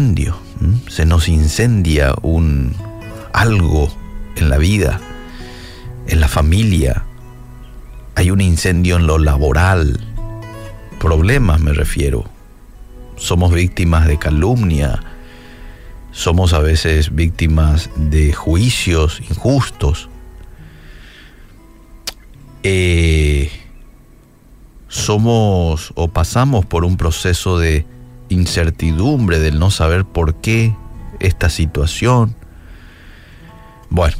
incendio, se nos incendia un algo en la vida, en la familia, hay un incendio en lo laboral, problemas me refiero, somos víctimas de calumnia, somos a veces víctimas de juicios injustos. Eh, somos o pasamos por un proceso de incertidumbre, del no saber por qué esta situación. Bueno,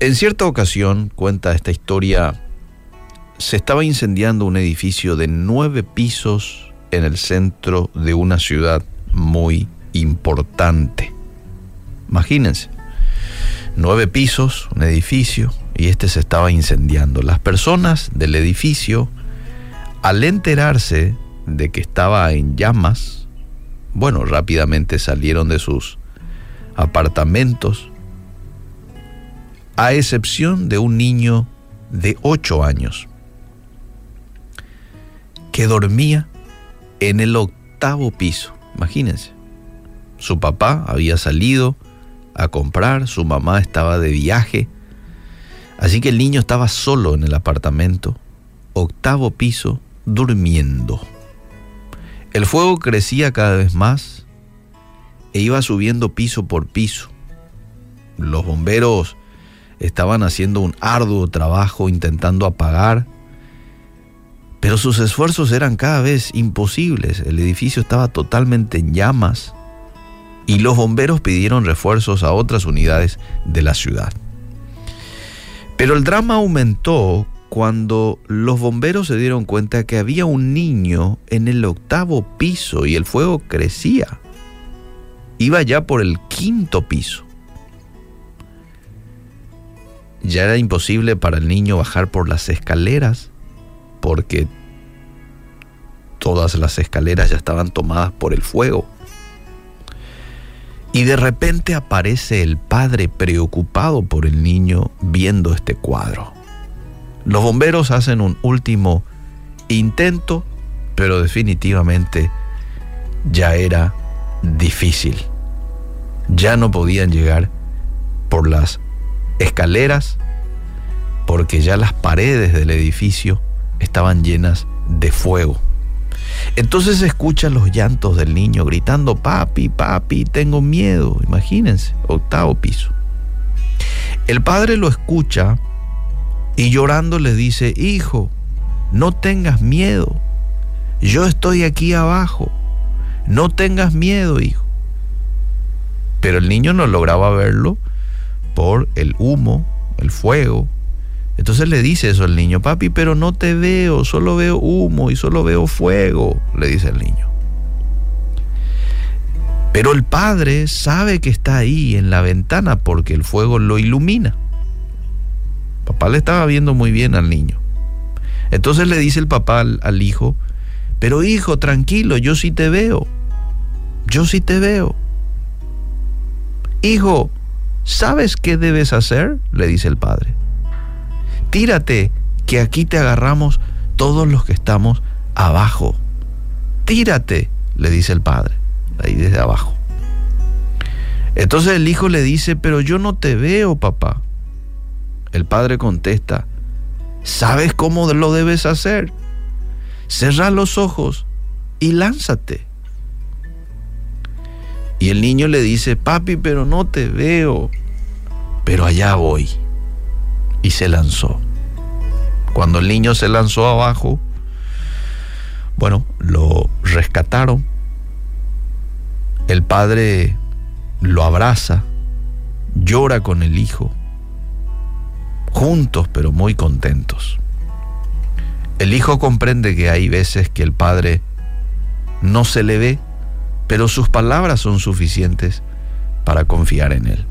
en cierta ocasión, cuenta esta historia, se estaba incendiando un edificio de nueve pisos en el centro de una ciudad muy importante. Imagínense, nueve pisos, un edificio, y este se estaba incendiando. Las personas del edificio, al enterarse de que estaba en llamas, bueno, rápidamente salieron de sus apartamentos, a excepción de un niño de ocho años, que dormía en el octavo piso. Imagínense. Su papá había salido a comprar, su mamá estaba de viaje, así que el niño estaba solo en el apartamento, octavo piso, durmiendo. El fuego crecía cada vez más e iba subiendo piso por piso. Los bomberos estaban haciendo un arduo trabajo intentando apagar, pero sus esfuerzos eran cada vez imposibles. El edificio estaba totalmente en llamas y los bomberos pidieron refuerzos a otras unidades de la ciudad. Pero el drama aumentó cuando los bomberos se dieron cuenta que había un niño en el octavo piso y el fuego crecía. Iba ya por el quinto piso. Ya era imposible para el niño bajar por las escaleras porque todas las escaleras ya estaban tomadas por el fuego. Y de repente aparece el padre preocupado por el niño viendo este cuadro. Los bomberos hacen un último intento, pero definitivamente ya era difícil. Ya no podían llegar por las escaleras porque ya las paredes del edificio estaban llenas de fuego. Entonces escuchan los llantos del niño gritando, papi, papi, tengo miedo. Imagínense, octavo piso. El padre lo escucha y llorando le dice, hijo, no tengas miedo. Yo estoy aquí abajo. No tengas miedo, hijo. Pero el niño no lograba verlo por el humo, el fuego, entonces le dice eso al niño, papi, pero no te veo, solo veo humo y solo veo fuego, le dice el niño. Pero el padre sabe que está ahí en la ventana porque el fuego lo ilumina. Papá le estaba viendo muy bien al niño. Entonces le dice el papá al, hijo, pero hijo, tranquilo, yo sí te veo. Yo sí te veo. Hijo, ¿sabes qué debes hacer? le dice el padre tírate, que aquí te agarramos todos los que estamos abajo. Tírate, le dice el padre, ahí desde abajo. Entonces el hijo le dice, pero yo no te veo, papá. El padre contesta, ¿sabes cómo lo debes hacer? Cerra los ojos y lánzate. Y el niño le dice, papi, pero no te veo. Pero allá voy y se lanzó. Cuando el niño se lanzó abajo, bueno, lo rescataron. El padre lo abraza, llora con el hijo, juntos pero muy contentos. El hijo comprende que hay veces que el padre no se le ve, pero sus palabras son suficientes para confiar en él.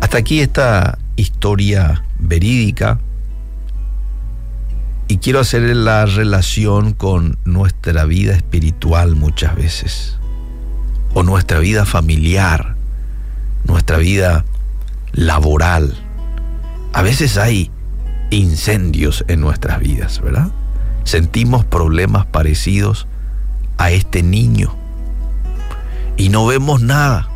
Hasta aquí esta historia verídica y quiero hacer la relación con nuestra vida espiritual muchas veces, o nuestra vida familiar, nuestra vida laboral. A veces hay incendios en nuestras vidas, ¿verdad? Sentimos problemas parecidos a este niño no vemos nada.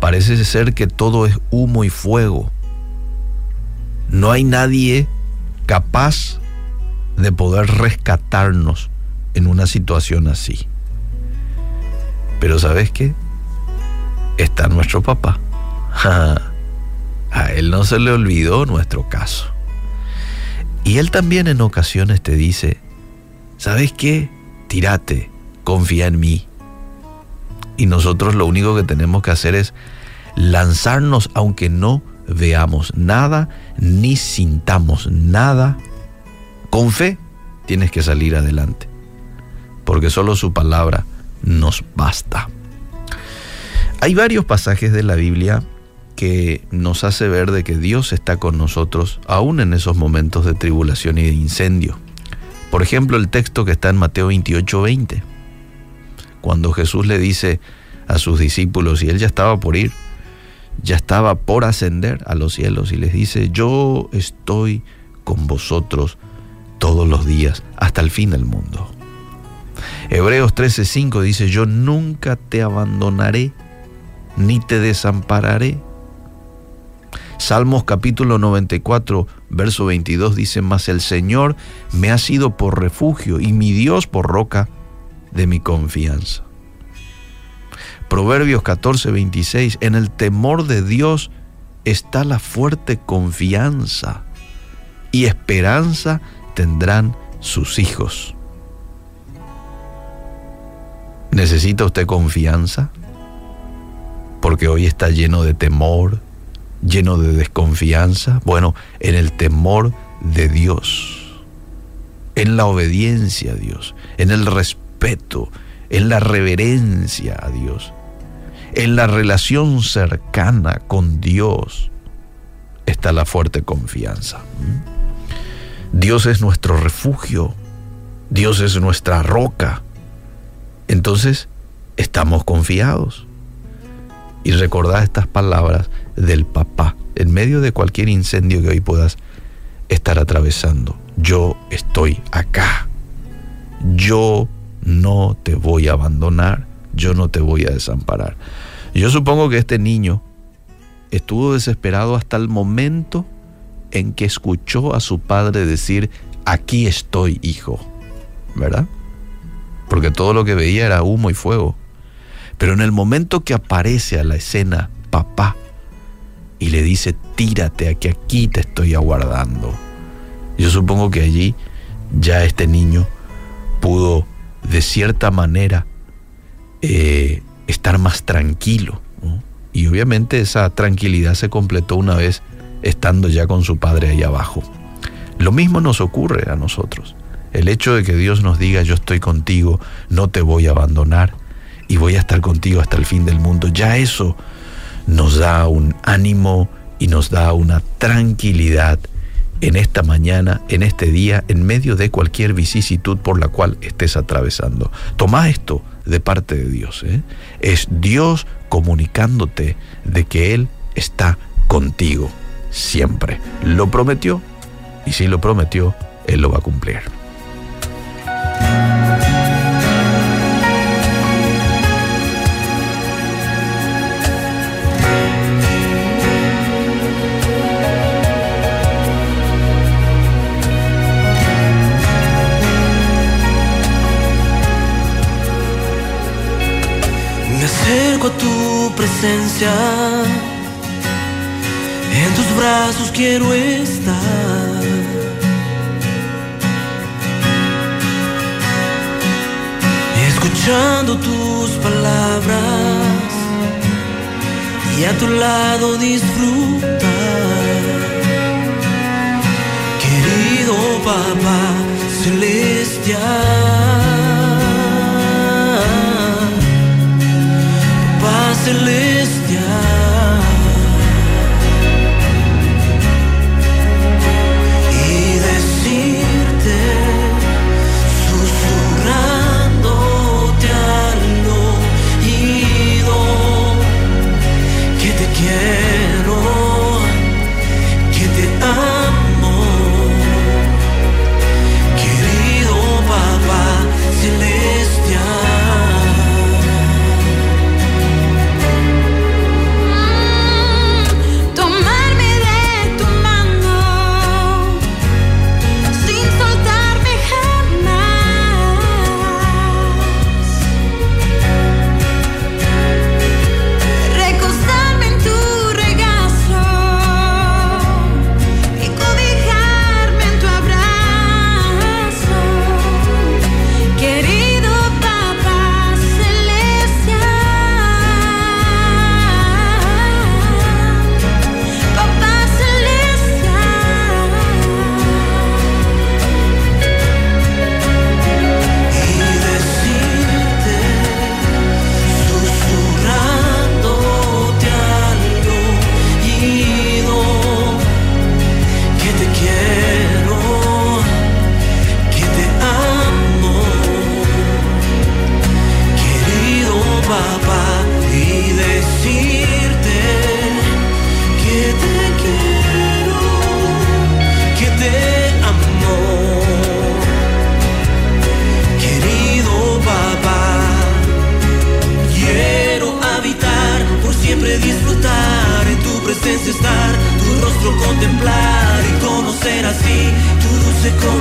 Parece ser que todo es humo y fuego. No hay nadie capaz de poder rescatarnos en una situación así. Pero ¿sabes qué? Está nuestro papá. A él no se le olvidó nuestro caso. Y él también en ocasiones te dice, ¿sabes qué? Tírate, confía en mí. Y nosotros lo único que tenemos que hacer es lanzarnos aunque no veamos nada ni sintamos nada. Con fe tienes que salir adelante, porque solo su palabra nos basta. Hay varios pasajes de la Biblia que nos hace ver de que Dios está con nosotros aún en esos momentos de tribulación y de incendio. Por ejemplo, el texto que está en Mateo 28, 20, cuando Jesús le dice a sus discípulos, y él ya estaba por ir, ya estaba por ascender a los cielos, y les dice, yo estoy con vosotros todos los días hasta el fin del mundo. Hebreos 13:5 dice, yo nunca te abandonaré ni te desampararé. Salmos capítulo 94, verso 22 dice, mas el Señor me ha sido por refugio y mi Dios por roca de mi confianza. Proverbios 14, 26, en el temor de Dios está la fuerte confianza y esperanza tendrán sus hijos. ¿Necesita usted confianza? Porque hoy está lleno de temor, lleno de desconfianza? Bueno, en el temor de Dios, en la obediencia a Dios, en el respeto, en la reverencia a Dios, en la relación cercana con Dios, está la fuerte confianza. Dios es nuestro refugio, Dios es nuestra roca. Entonces, estamos confiados. Y recordad estas palabras del papá en medio de cualquier incendio que hoy puedas estar atravesando. Yo estoy acá. Yo no te voy a abandonar. Yo no te voy a desamparar. Yo supongo que este niño estuvo desesperado hasta el momento en que escuchó a su padre decir, aquí estoy, hijo. ¿Verdad? Porque todo lo que veía era humo y fuego. Pero en el momento que aparece a la escena papá y le dice, tírate, aquí, aquí te estoy aguardando. Yo supongo que allí ya este niño pudo de cierta manera eh, estar más tranquilo. Y obviamente esa tranquilidad se completó una vez estando ya con su padre ahí abajo. Lo mismo nos ocurre a nosotros. El hecho de que Dios nos diga yo estoy contigo, no te voy a abandonar, y voy a estar contigo hasta el fin del mundo. Ya eso nos da un ánimo y nos da una tranquilidad en esta mañana, en este día, en medio de cualquier vicisitud por la cual estés atravesando. Toma esto de parte de Dios. ¿eh? Es Dios comunicándote de que Él está contigo siempre. Lo prometió y si lo prometió, Él lo va a cumplir. Acerco a tu presencia, en tus brazos quiero estar. Escuchando tus palabras y a tu lado disfrutar. Querido papá celestial. presencia estar, tu rostro contemplar y conocer así tu dulce corazón.